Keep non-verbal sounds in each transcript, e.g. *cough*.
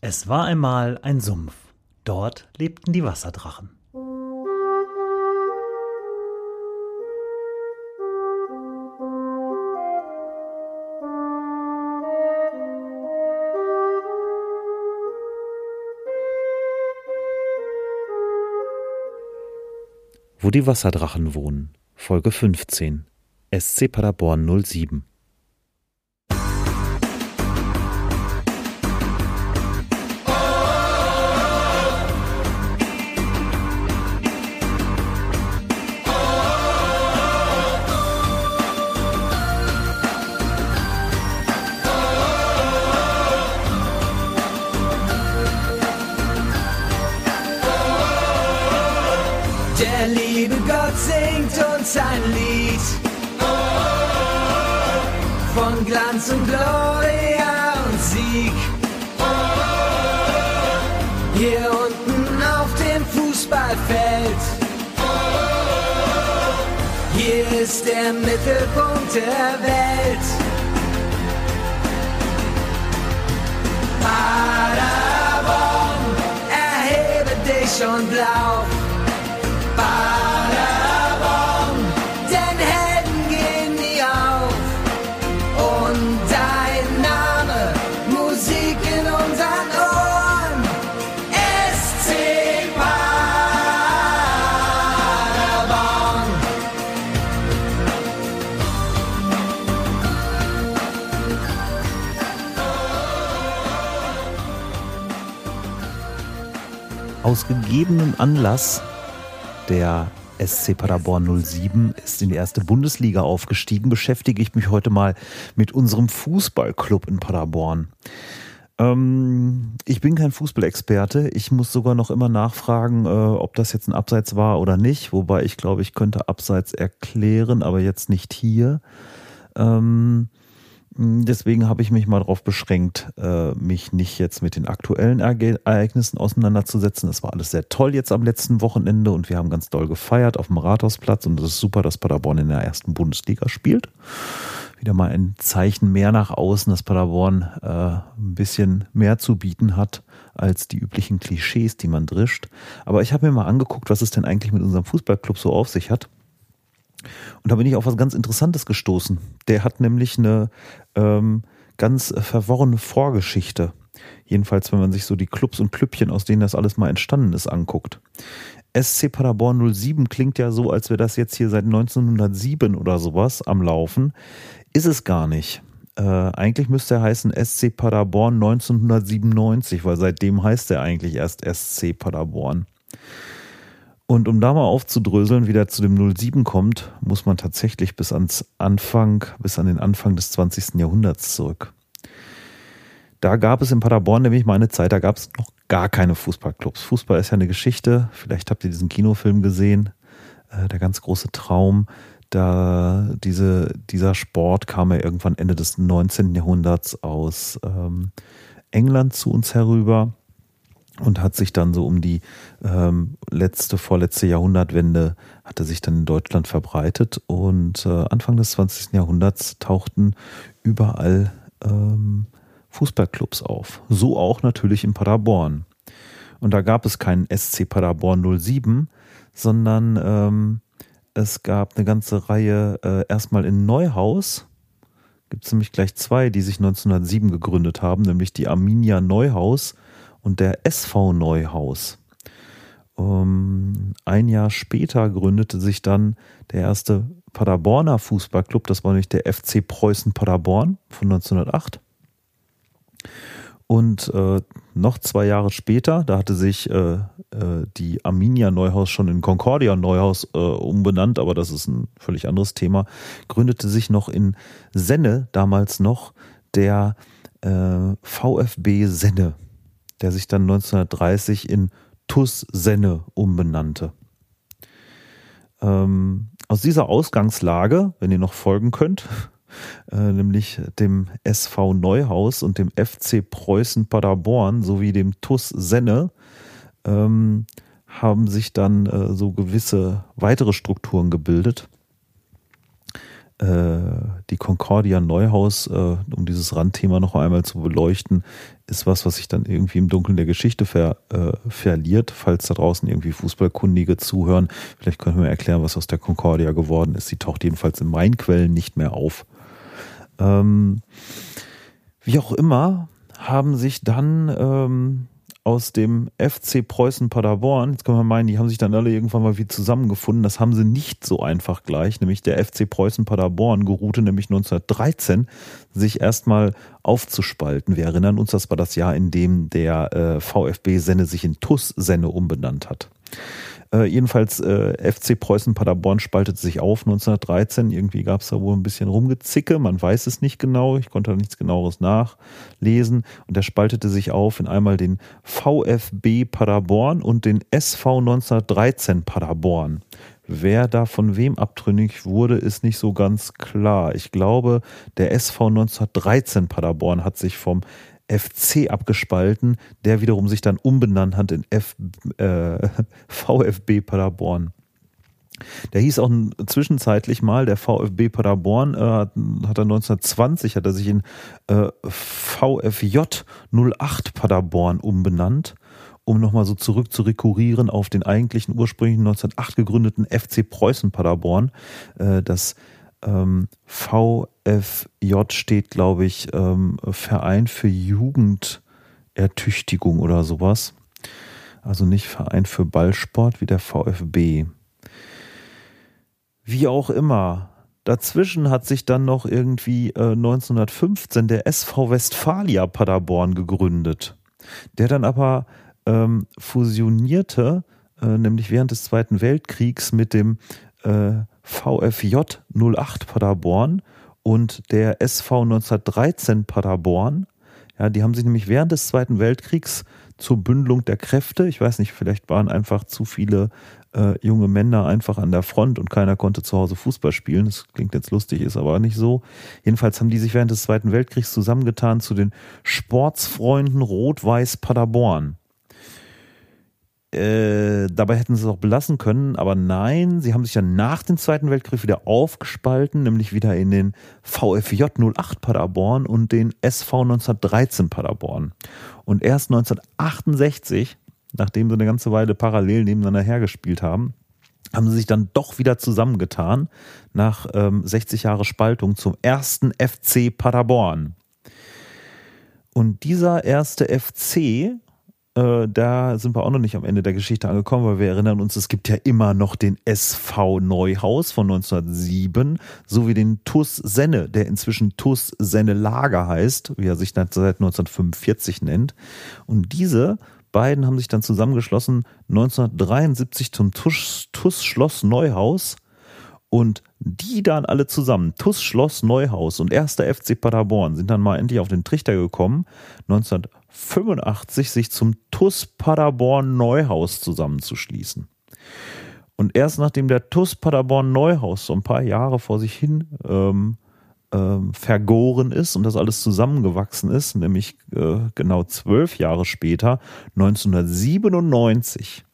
Es war einmal ein Sumpf. Dort lebten die Wasserdrachen. Wo die Wasserdrachen wohnen. Folge 15. SC Paderborn 07. liebe Gott singt uns ein Lied von Glanz und Gloria und Sieg. Hier unten auf dem Fußballfeld. Hier ist der Mittelpunkt der Welt. Paderborn, erhebe dich und lauf. Aus gegebenem Anlass der SC Paderborn 07 ist in die erste Bundesliga aufgestiegen, beschäftige ich mich heute mal mit unserem Fußballclub in Paderborn. Ähm, ich bin kein Fußballexperte. Ich muss sogar noch immer nachfragen, äh, ob das jetzt ein Abseits war oder nicht. Wobei ich glaube, ich könnte Abseits erklären, aber jetzt nicht hier. Ähm, Deswegen habe ich mich mal darauf beschränkt, äh, mich nicht jetzt mit den aktuellen Ereignissen auseinanderzusetzen. Es war alles sehr toll jetzt am letzten Wochenende und wir haben ganz doll gefeiert auf dem Rathausplatz und es ist super, dass Paderborn in der ersten Bundesliga spielt. Wieder mal ein Zeichen mehr nach außen, dass Paderborn äh, ein bisschen mehr zu bieten hat als die üblichen Klischees, die man drischt. Aber ich habe mir mal angeguckt, was es denn eigentlich mit unserem Fußballclub so auf sich hat. Und da bin ich auf was ganz Interessantes gestoßen. Der hat nämlich eine ähm, ganz verworrene Vorgeschichte. Jedenfalls, wenn man sich so die Clubs und Klüppchen, aus denen das alles mal entstanden ist, anguckt. SC Paderborn 07 klingt ja so, als wäre das jetzt hier seit 1907 oder sowas am Laufen. Ist es gar nicht. Äh, eigentlich müsste er heißen SC Paderborn 1997, weil seitdem heißt er eigentlich erst SC Paderborn. Und um da mal aufzudröseln, wie der zu dem 07 kommt, muss man tatsächlich bis ans Anfang, bis an den Anfang des 20. Jahrhunderts zurück. Da gab es in Paderborn nämlich mal eine Zeit, da gab es noch gar keine Fußballclubs. Fußball ist ja eine Geschichte. Vielleicht habt ihr diesen Kinofilm gesehen, äh, der ganz große Traum. Da diese, dieser Sport kam ja irgendwann Ende des 19. Jahrhunderts aus ähm, England zu uns herüber und hat sich dann so um die ähm, letzte, vorletzte Jahrhundertwende, hatte sich dann in Deutschland verbreitet und äh, Anfang des 20. Jahrhunderts tauchten überall ähm, Fußballclubs auf. So auch natürlich in Paderborn. Und da gab es keinen SC Paderborn 07, sondern ähm, es gab eine ganze Reihe äh, erstmal in Neuhaus. Gibt es nämlich gleich zwei, die sich 1907 gegründet haben, nämlich die Arminia Neuhaus und der SV Neuhaus. Um, ein Jahr später gründete sich dann der erste Paderborner Fußballclub, das war nämlich der FC Preußen Paderborn von 1908. Und äh, noch zwei Jahre später, da hatte sich äh, äh, die Arminia Neuhaus schon in Concordia Neuhaus äh, umbenannt, aber das ist ein völlig anderes Thema, gründete sich noch in Senne damals noch der äh, VfB Senne der sich dann 1930 in TUS Senne umbenannte. Ähm, aus dieser Ausgangslage, wenn ihr noch folgen könnt, *laughs* äh, nämlich dem SV Neuhaus und dem FC Preußen Paderborn sowie dem TUS Senne, ähm, haben sich dann äh, so gewisse weitere Strukturen gebildet. Äh, die Concordia Neuhaus, äh, um dieses Randthema noch einmal zu beleuchten, ist was, was sich dann irgendwie im Dunkeln der Geschichte ver, äh, verliert. Falls da draußen irgendwie Fußballkundige zuhören, vielleicht können wir erklären, was aus der Concordia geworden ist. Sie taucht jedenfalls in meinen Quellen nicht mehr auf. Ähm, wie auch immer, haben sich dann ähm, aus dem FC Preußen Paderborn, jetzt kann man meinen, die haben sich dann alle irgendwann mal wieder zusammengefunden. Das haben sie nicht so einfach gleich, nämlich der FC Preußen Paderborn geruhte nämlich 1913, sich erstmal aufzuspalten. Wir erinnern uns, das war das Jahr, in dem der äh, VfB Senne sich in TUS Senne umbenannt hat. Äh, jedenfalls äh, FC Preußen Paderborn spaltete sich auf 1913. Irgendwie gab es da wohl ein bisschen Rumgezicke, man weiß es nicht genau, ich konnte da nichts genaueres nachlesen. Und der spaltete sich auf in einmal den VfB Paderborn und den SV 1913 Paderborn. Wer da von wem abtrünnig wurde, ist nicht so ganz klar. Ich glaube, der SV 1913 Paderborn hat sich vom FC abgespalten, der wiederum sich dann umbenannt hat in F, äh, *laughs* VfB Paderborn. Der hieß auch zwischenzeitlich mal, der VfB Paderborn, äh, hat, er 1920, hat er sich in äh, VfJ 08 Paderborn umbenannt, um nochmal so zurück zu rekurrieren auf den eigentlichen ursprünglichen 1908 gegründeten FC Preußen Paderborn. Äh, das ähm, VFJ steht, glaube ich, ähm, Verein für Jugendertüchtigung oder sowas. Also nicht Verein für Ballsport wie der VfB. Wie auch immer. Dazwischen hat sich dann noch irgendwie äh, 1915 der SV Westfalia Paderborn gegründet, der dann aber ähm, fusionierte, äh, nämlich während des Zweiten Weltkriegs mit dem äh, VfJ 08 Paderborn und der SV 1913 Paderborn. Ja, die haben sich nämlich während des Zweiten Weltkriegs zur Bündelung der Kräfte, ich weiß nicht, vielleicht waren einfach zu viele äh, junge Männer einfach an der Front und keiner konnte zu Hause Fußball spielen. Das klingt jetzt lustig, ist aber nicht so. Jedenfalls haben die sich während des Zweiten Weltkriegs zusammengetan zu den Sportsfreunden Rot-Weiß Paderborn. Äh, dabei hätten sie es auch belassen können, aber nein, sie haben sich dann nach dem Zweiten Weltkrieg wieder aufgespalten, nämlich wieder in den VfJ 08 Paderborn und den SV 1913 Paderborn. Und erst 1968, nachdem sie eine ganze Weile parallel nebeneinander hergespielt haben, haben sie sich dann doch wieder zusammengetan nach ähm, 60 Jahre Spaltung zum ersten FC Paderborn. Und dieser erste FC äh, da sind wir auch noch nicht am Ende der Geschichte angekommen, weil wir erinnern uns, es gibt ja immer noch den SV Neuhaus von 1907 sowie den TUS Senne, der inzwischen TUS Senne Lager heißt, wie er sich seit 1945 nennt. Und diese beiden haben sich dann zusammengeschlossen 1973 zum TUS, TUS Schloss Neuhaus und die dann alle zusammen, TUS Schloss Neuhaus und erster FC Paderborn, sind dann mal endlich auf den Trichter gekommen, 1985 sich zum TUS Paderborn Neuhaus zusammenzuschließen. Und erst nachdem der TUS Paderborn Neuhaus so ein paar Jahre vor sich hin ähm, ähm, vergoren ist und das alles zusammengewachsen ist, nämlich äh, genau zwölf Jahre später, 1997,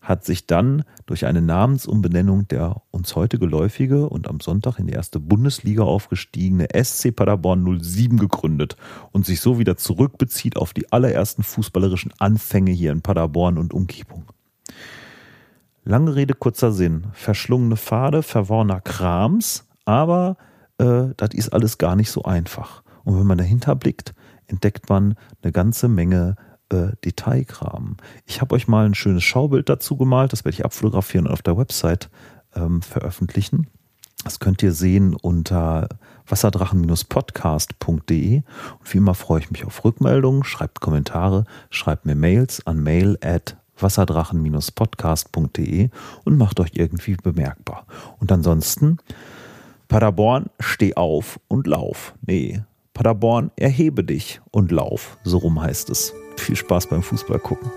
hat sich dann durch eine Namensumbenennung der uns heute geläufige und am Sonntag in die erste Bundesliga aufgestiegene SC Paderborn 07 gegründet und sich so wieder zurückbezieht auf die allerersten fußballerischen Anfänge hier in Paderborn und Umgebung. Lange Rede, kurzer Sinn. Verschlungene Pfade, verworrener Krams, aber äh, das ist alles gar nicht so einfach. Und wenn man dahinter blickt, entdeckt man eine ganze Menge äh, Detailkram. Ich habe euch mal ein schönes Schaubild dazu gemalt, das werde ich abfotografieren und auf der Website ähm, veröffentlichen. Das könnt ihr sehen unter wasserdrachen-podcast.de. Und wie immer freue ich mich auf Rückmeldungen, schreibt Kommentare, schreibt mir Mails an mail at wasserdrachen-podcast.de und macht euch irgendwie bemerkbar. Und ansonsten, Paderborn, steh auf und lauf. Nee, Paderborn, erhebe dich und lauf. So rum heißt es. Viel Spaß beim Fußball gucken.